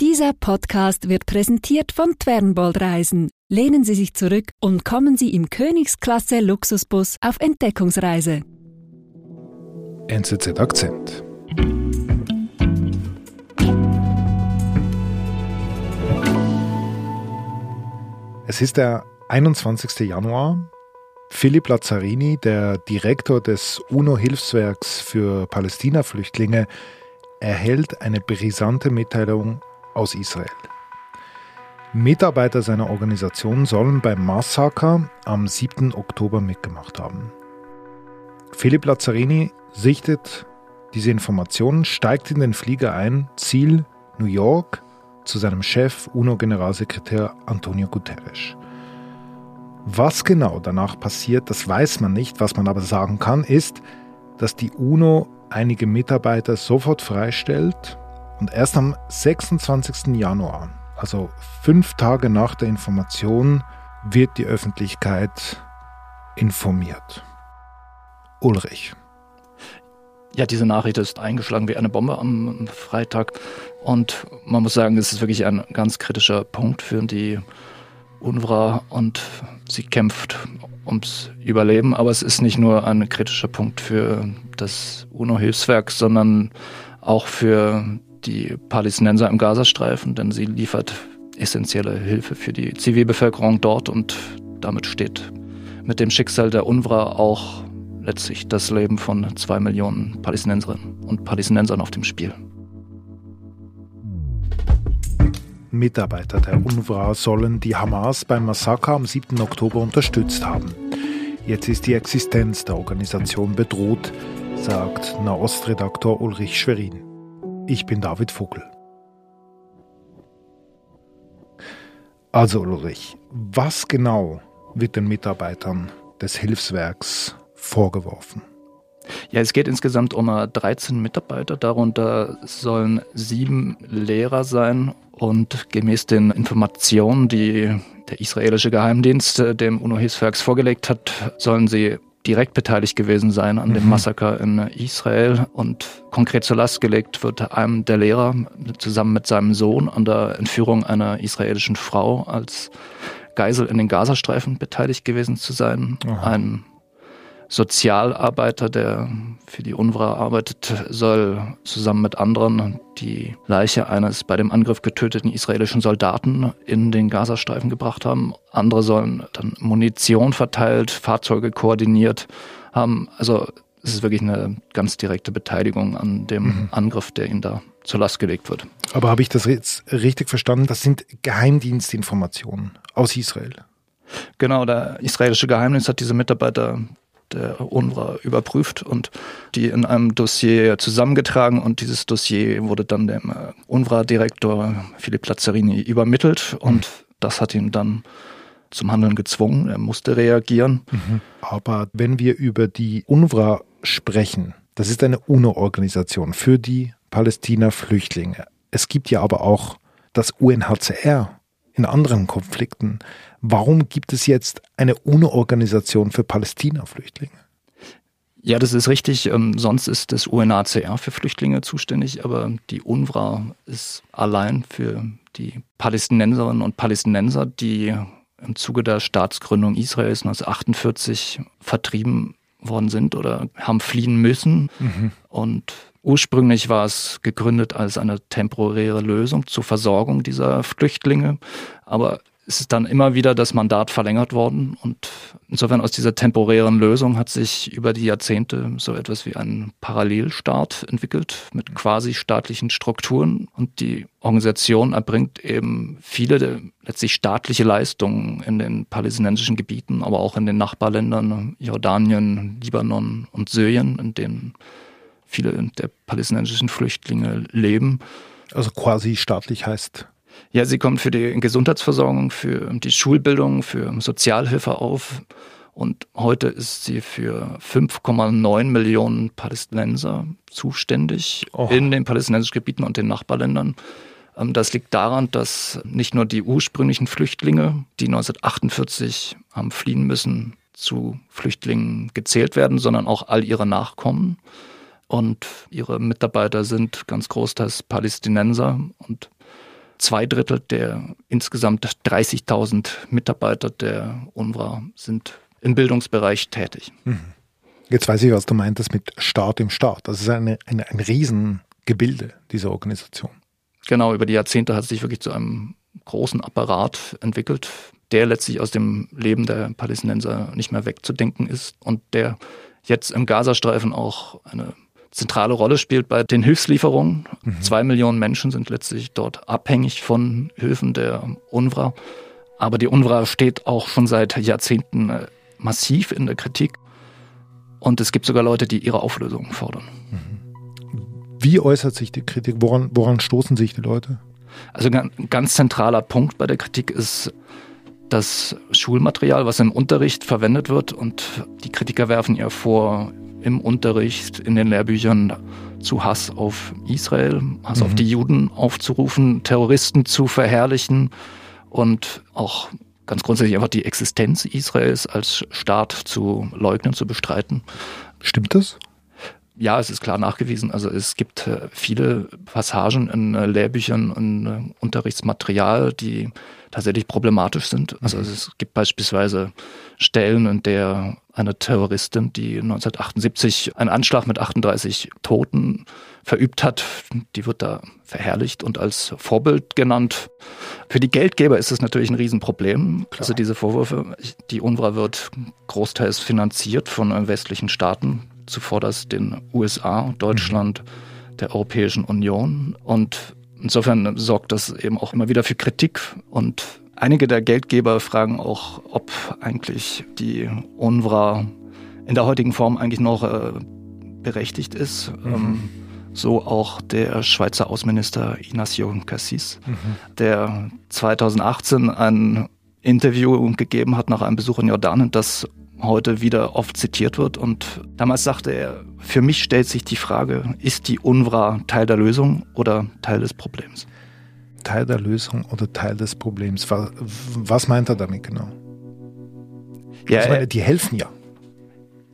Dieser Podcast wird präsentiert von Twernbold Reisen. Lehnen Sie sich zurück und kommen Sie im Königsklasse Luxusbus auf Entdeckungsreise. NZZ Akzent. Es ist der 21. Januar. Philipp Lazzarini, der Direktor des UNO-Hilfswerks für Palästina-Flüchtlinge, erhält eine brisante Mitteilung aus Israel. Mitarbeiter seiner Organisation sollen beim Massaker am 7. Oktober mitgemacht haben. Philipp Lazzarini sichtet diese Informationen, steigt in den Flieger ein, Ziel New York, zu seinem Chef UNO-Generalsekretär Antonio Guterres. Was genau danach passiert, das weiß man nicht. Was man aber sagen kann, ist, dass die UNO einige Mitarbeiter sofort freistellt und erst am 26. Januar, also fünf Tage nach der Information, wird die Öffentlichkeit informiert. Ulrich. Ja, diese Nachricht ist eingeschlagen wie eine Bombe am Freitag. Und man muss sagen, es ist wirklich ein ganz kritischer Punkt für die UNRWA und sie kämpft ums Überleben. Aber es ist nicht nur ein kritischer Punkt für das UNO-Hilfswerk, sondern auch für die Palästinenser im Gazastreifen, denn sie liefert essentielle Hilfe für die Zivilbevölkerung dort und damit steht mit dem Schicksal der UNRWA auch letztlich das Leben von zwei Millionen Palästinenserinnen und Palästinensern auf dem Spiel. Mitarbeiter der UNRWA sollen die Hamas beim Massaker am 7. Oktober unterstützt haben. Jetzt ist die Existenz der Organisation bedroht, sagt Nahostredaktor Ulrich Schwerin. Ich bin David Vogel. Also Ulrich, was genau wird den Mitarbeitern des Hilfswerks vorgeworfen? Ja, es geht insgesamt um 13 Mitarbeiter. Darunter sollen sieben Lehrer sein und gemäß den Informationen, die der israelische Geheimdienst dem UNO-Hilfswerks vorgelegt hat, sollen sie direkt beteiligt gewesen sein an dem mhm. Massaker in Israel und konkret zur Last gelegt wird einem der Lehrer zusammen mit seinem Sohn an der Entführung einer israelischen Frau als Geisel in den Gazastreifen beteiligt gewesen zu sein. Aha. Ein Sozialarbeiter, der für die UNRWA arbeitet, soll zusammen mit anderen die Leiche eines bei dem Angriff getöteten israelischen Soldaten in den Gazastreifen gebracht haben. Andere sollen dann Munition verteilt, Fahrzeuge koordiniert haben. Also es ist wirklich eine ganz direkte Beteiligung an dem mhm. Angriff, der ihnen da zur Last gelegt wird. Aber habe ich das jetzt richtig verstanden? Das sind Geheimdienstinformationen aus Israel. Genau, der israelische Geheimdienst hat diese Mitarbeiter der UNRWA überprüft und die in einem Dossier zusammengetragen und dieses Dossier wurde dann dem äh, UNRWA-Direktor Philipp Lazzarini übermittelt und das hat ihn dann zum Handeln gezwungen. Er musste reagieren. Mhm. Aber wenn wir über die UNRWA sprechen, das ist eine UNO-Organisation für die Palästina-Flüchtlinge. Es gibt ja aber auch das UNHCR in anderen Konflikten. Warum gibt es jetzt eine UNO-Organisation für Palästina-Flüchtlinge? Ja, das ist richtig. Ähm, sonst ist das UNHCR für Flüchtlinge zuständig, aber die UNRWA ist allein für die Palästinenserinnen und Palästinenser, die im Zuge der Staatsgründung Israels 1948 vertrieben worden sind oder haben fliehen müssen. Mhm. Und Ursprünglich war es gegründet als eine temporäre Lösung zur Versorgung dieser Flüchtlinge, aber es ist dann immer wieder das Mandat verlängert worden. Und insofern aus dieser temporären Lösung hat sich über die Jahrzehnte so etwas wie ein Parallelstaat entwickelt mit quasi staatlichen Strukturen. Und die Organisation erbringt eben viele letztlich staatliche Leistungen in den palästinensischen Gebieten, aber auch in den Nachbarländern Jordanien, Libanon und Syrien, in denen viele der palästinensischen Flüchtlinge leben. Also quasi staatlich heißt. Ja, sie kommen für die Gesundheitsversorgung, für die Schulbildung, für Sozialhilfe auf. Und heute ist sie für 5,9 Millionen Palästinenser zuständig oh. in den palästinensischen Gebieten und den Nachbarländern. Ähm, das liegt daran, dass nicht nur die ursprünglichen Flüchtlinge, die 1948 haben fliehen müssen, zu Flüchtlingen gezählt werden, sondern auch all ihre Nachkommen und ihre Mitarbeiter sind ganz großteils Palästinenser und zwei Drittel der insgesamt 30.000 Mitarbeiter der UNRWA sind im Bildungsbereich tätig. Mhm. Jetzt weiß ich, was du meintest mit Staat im Staat. Das ist eine, eine, ein Riesengebilde dieser Organisation. Genau, über die Jahrzehnte hat es sich wirklich zu einem großen Apparat entwickelt, der letztlich aus dem Leben der Palästinenser nicht mehr wegzudenken ist und der jetzt im Gazastreifen auch eine zentrale Rolle spielt bei den Hilfslieferungen. Mhm. Zwei Millionen Menschen sind letztlich dort abhängig von Hilfen der UNRWA. Aber die UNRWA steht auch schon seit Jahrzehnten äh, massiv in der Kritik. Und es gibt sogar Leute, die ihre Auflösung fordern. Mhm. Wie äußert sich die Kritik? Woran, woran stoßen sich die Leute? Also ein ganz zentraler Punkt bei der Kritik ist das Schulmaterial, was im Unterricht verwendet wird. Und die Kritiker werfen ihr vor, im Unterricht, in den Lehrbüchern zu Hass auf Israel, Hass mhm. auf die Juden aufzurufen, Terroristen zu verherrlichen und auch ganz grundsätzlich einfach die Existenz Israels als Staat zu leugnen, zu bestreiten. Stimmt das? Ja, es ist klar nachgewiesen. Also es gibt äh, viele Passagen in äh, Lehrbüchern und äh, Unterrichtsmaterial, die tatsächlich problematisch sind. Also mhm. es gibt beispielsweise Stellen, in der eine Terroristin, die 1978 einen Anschlag mit 38 Toten verübt hat, die wird da verherrlicht und als Vorbild genannt. Für die Geldgeber ist es natürlich ein Riesenproblem. Klar. Also diese Vorwürfe, die UNRWA wird großteils finanziert von westlichen Staaten, zuvorderst den USA, Deutschland, mhm. der Europäischen Union und Insofern sorgt das eben auch immer wieder für Kritik und einige der Geldgeber fragen auch, ob eigentlich die UNRWA in der heutigen Form eigentlich noch äh, berechtigt ist. Mhm. Ähm, so auch der Schweizer Außenminister Ignacio Cassis, mhm. der 2018 ein Interview gegeben hat nach einem Besuch in Jordanien, das heute wieder oft zitiert wird. Und damals sagte er, für mich stellt sich die Frage, ist die UNRWA Teil der Lösung oder Teil des Problems? Teil der Lösung oder Teil des Problems? Was, was meint er damit genau? Ja, also meine, die helfen ja.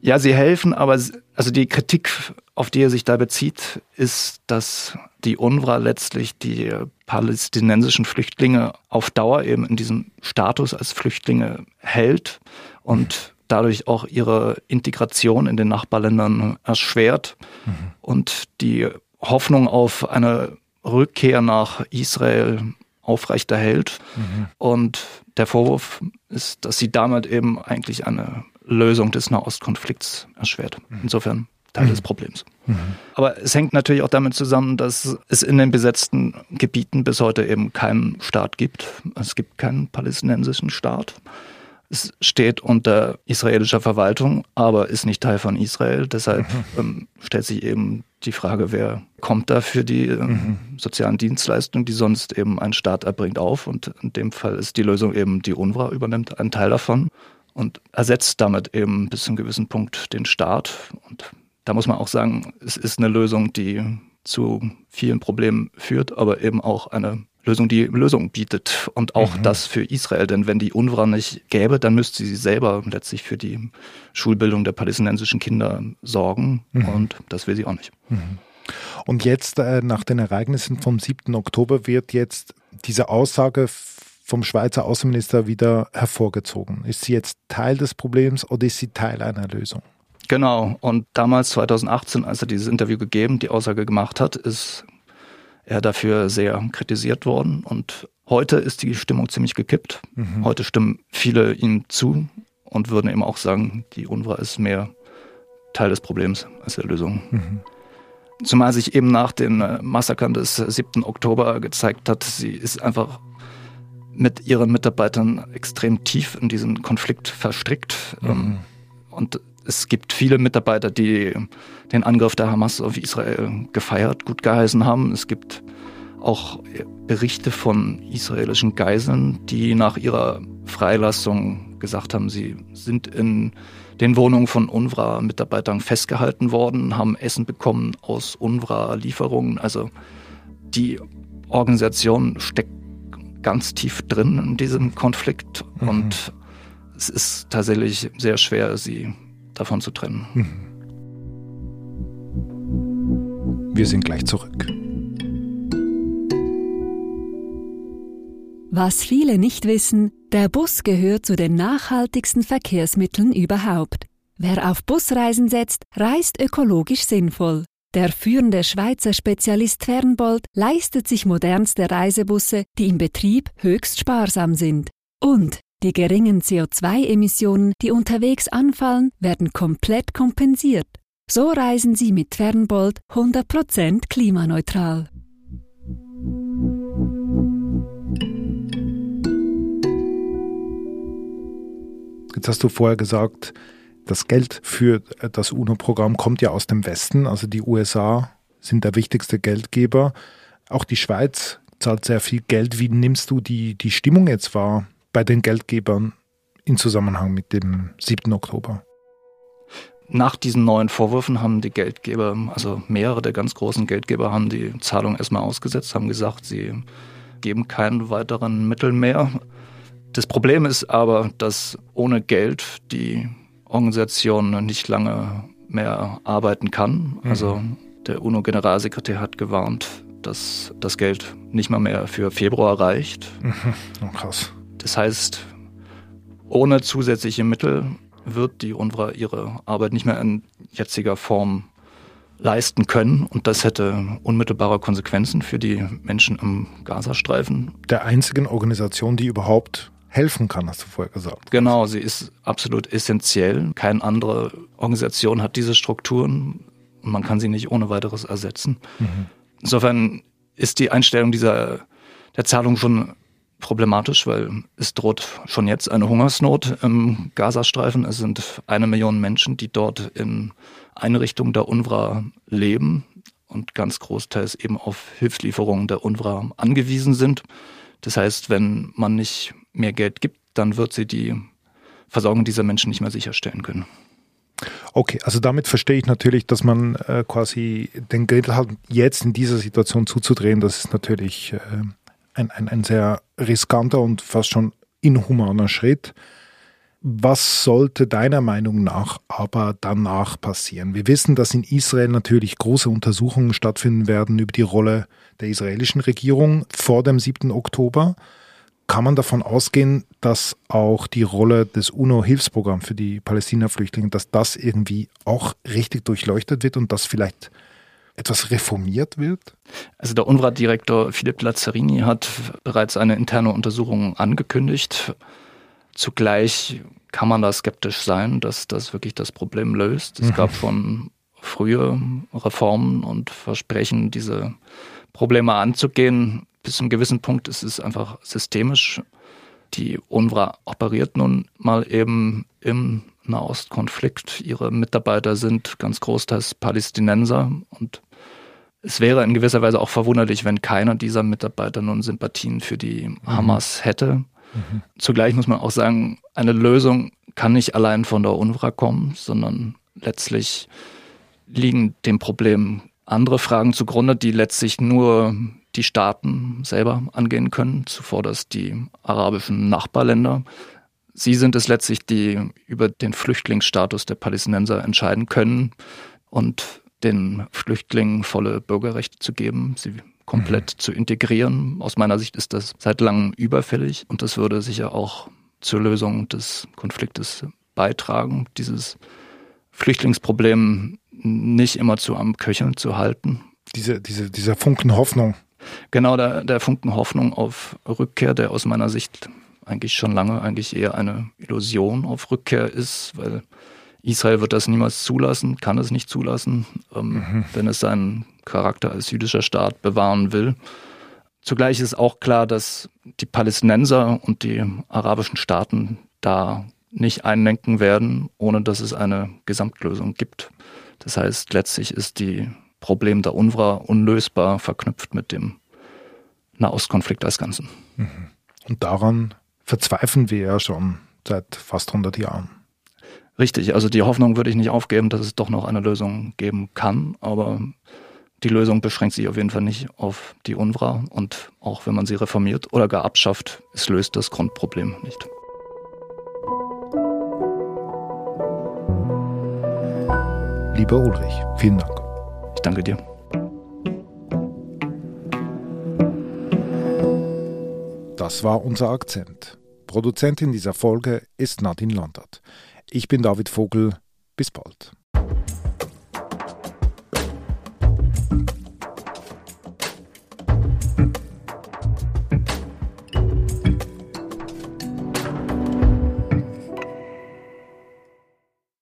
Ja, sie helfen, aber also die Kritik, auf die er sich da bezieht, ist, dass die UNRWA letztlich die palästinensischen Flüchtlinge auf Dauer eben in diesem Status als Flüchtlinge hält und dadurch auch ihre Integration in den Nachbarländern erschwert mhm. und die Hoffnung auf eine Rückkehr nach Israel aufrechterhält. Mhm. Und der Vorwurf ist, dass sie damit eben eigentlich eine Lösung des Nahostkonflikts erschwert. Mhm. Insofern Teil mhm. des Problems. Mhm. Aber es hängt natürlich auch damit zusammen, dass es in den besetzten Gebieten bis heute eben keinen Staat gibt. Es gibt keinen palästinensischen Staat. Es steht unter israelischer Verwaltung, aber ist nicht Teil von Israel. Deshalb mhm. ähm, stellt sich eben die Frage, wer kommt da für die äh, mhm. sozialen Dienstleistungen, die sonst eben ein Staat erbringt, auf. Und in dem Fall ist die Lösung eben, die UNRWA übernimmt einen Teil davon und ersetzt damit eben bis zu einem gewissen Punkt den Staat. Und da muss man auch sagen, es ist eine Lösung, die zu vielen Problemen führt, aber eben auch eine Lösung, die Lösung bietet und auch mhm. das für Israel. Denn wenn die UNRWA nicht gäbe, dann müsste sie selber letztlich für die Schulbildung der palästinensischen Kinder sorgen mhm. und das will sie auch nicht. Mhm. Und jetzt äh, nach den Ereignissen vom 7. Oktober wird jetzt diese Aussage vom Schweizer Außenminister wieder hervorgezogen. Ist sie jetzt Teil des Problems oder ist sie Teil einer Lösung? Genau. Und damals, 2018, als er dieses Interview gegeben, die Aussage gemacht hat, ist er dafür sehr kritisiert worden. Und heute ist die Stimmung ziemlich gekippt. Mhm. Heute stimmen viele ihm zu und würden eben auch sagen, die UNRWA ist mehr Teil des Problems als der Lösung. Mhm. Zumal sich eben nach den äh, Massakern des 7. Oktober gezeigt hat, sie ist einfach mit ihren Mitarbeitern extrem tief in diesen Konflikt verstrickt. Mhm. Ähm, und es gibt viele Mitarbeiter, die den Angriff der Hamas auf Israel gefeiert, gut geheißen haben. Es gibt auch Berichte von israelischen Geiseln, die nach ihrer Freilassung gesagt haben, sie sind in den Wohnungen von UNRWA-Mitarbeitern festgehalten worden, haben Essen bekommen aus UNRWA-Lieferungen. Also die Organisation steckt ganz tief drin in diesem Konflikt mhm. und es ist tatsächlich sehr schwer, sie davon zu trennen. Mhm. Wir sind gleich zurück. Was viele nicht wissen, der Bus gehört zu den nachhaltigsten Verkehrsmitteln überhaupt. Wer auf Busreisen setzt, reist ökologisch sinnvoll. Der führende Schweizer Spezialist Fernbold leistet sich modernste Reisebusse, die im Betrieb höchst sparsam sind. Und die geringen CO2-Emissionen, die unterwegs anfallen, werden komplett kompensiert. So reisen Sie mit Fernbold 100% klimaneutral. Jetzt hast du vorher gesagt, das Geld für das UNO-Programm kommt ja aus dem Westen, also die USA sind der wichtigste Geldgeber. Auch die Schweiz zahlt sehr viel Geld. Wie nimmst du die, die Stimmung jetzt wahr bei den Geldgebern in Zusammenhang mit dem 7. Oktober? Nach diesen neuen Vorwürfen haben die Geldgeber, also mehrere der ganz großen Geldgeber, haben die Zahlung erstmal ausgesetzt, haben gesagt, sie geben keinen weiteren Mittel mehr. Das Problem ist aber, dass ohne Geld die Organisation nicht lange mehr arbeiten kann. Mhm. Also der UNO-Generalsekretär hat gewarnt, dass das Geld nicht mal mehr für Februar reicht. Mhm. Oh, krass. Das heißt, ohne zusätzliche Mittel wird die UNRWA ihre Arbeit nicht mehr in jetziger Form leisten können. Und das hätte unmittelbare Konsequenzen für die Menschen im Gazastreifen. Der einzigen Organisation, die überhaupt helfen kann, hast du vorher gesagt. Genau, sie ist absolut essentiell. Keine andere Organisation hat diese Strukturen und man kann sie nicht ohne weiteres ersetzen. Mhm. Insofern ist die Einstellung dieser der Zahlung schon problematisch, weil es droht schon jetzt eine Hungersnot im Gazastreifen. Es sind eine Million Menschen, die dort in Einrichtungen der UNRWA leben und ganz großteils eben auf Hilfslieferungen der UNRWA angewiesen sind. Das heißt, wenn man nicht mehr Geld gibt, dann wird sie die Versorgung dieser Menschen nicht mehr sicherstellen können. Okay, also damit verstehe ich natürlich, dass man äh, quasi den Geld hat, jetzt in dieser Situation zuzudrehen, das ist natürlich äh, ein, ein, ein sehr riskanter und fast schon inhumaner Schritt. Was sollte deiner Meinung nach aber danach passieren? Wir wissen, dass in Israel natürlich große Untersuchungen stattfinden werden über die Rolle der israelischen Regierung vor dem 7. Oktober kann man davon ausgehen, dass auch die Rolle des UNO-Hilfsprogramms für die Palästina-Flüchtlinge, dass das irgendwie auch richtig durchleuchtet wird und dass vielleicht etwas reformiert wird? Also der UNRWA-Direktor Philipp Lazzarini hat bereits eine interne Untersuchung angekündigt. Zugleich kann man da skeptisch sein, dass das wirklich das Problem löst. Es mhm. gab schon frühe Reformen und Versprechen, diese Probleme anzugehen bis zu einem gewissen Punkt ist es einfach systemisch. Die UNRWA operiert nun mal eben im Nahostkonflikt. Ihre Mitarbeiter sind ganz großteils Palästinenser und es wäre in gewisser Weise auch verwunderlich, wenn keiner dieser Mitarbeiter nun Sympathien für die mhm. Hamas hätte. Mhm. Zugleich muss man auch sagen, eine Lösung kann nicht allein von der UNRWA kommen, sondern letztlich liegen dem Problem andere Fragen zugrunde, die letztlich nur die Staaten selber angehen können, zuvorderst die arabischen Nachbarländer. Sie sind es letztlich, die über den Flüchtlingsstatus der Palästinenser entscheiden können und den Flüchtlingen volle Bürgerrechte zu geben, sie komplett mhm. zu integrieren. Aus meiner Sicht ist das seit langem überfällig und das würde sicher auch zur Lösung des Konfliktes beitragen, dieses Flüchtlingsproblem nicht immer zu am Köcheln zu halten. Diese, diese, dieser Funken Hoffnung. Genau, der, der Funken Hoffnung auf Rückkehr, der aus meiner Sicht eigentlich schon lange eigentlich eher eine Illusion auf Rückkehr ist, weil Israel wird das niemals zulassen, kann es nicht zulassen, ähm, mhm. wenn es seinen Charakter als jüdischer Staat bewahren will. Zugleich ist auch klar, dass die Palästinenser und die arabischen Staaten da nicht einlenken werden, ohne dass es eine Gesamtlösung gibt. Das heißt, letztlich ist die Problem der UNRWA unlösbar verknüpft mit dem Nahostkonflikt als Ganzen. Mhm. Und daran verzweifeln wir ja schon seit fast 100 Jahren. Richtig, also die Hoffnung würde ich nicht aufgeben, dass es doch noch eine Lösung geben kann, aber die Lösung beschränkt sich auf jeden Fall nicht auf die UNRWA und auch wenn man sie reformiert oder gar abschafft, es löst das Grundproblem nicht. Lieber Ulrich, vielen Dank. Ich danke dir. Das war unser Akzent. Produzentin dieser Folge ist Nadine Landert. Ich bin David Vogel. Bis bald.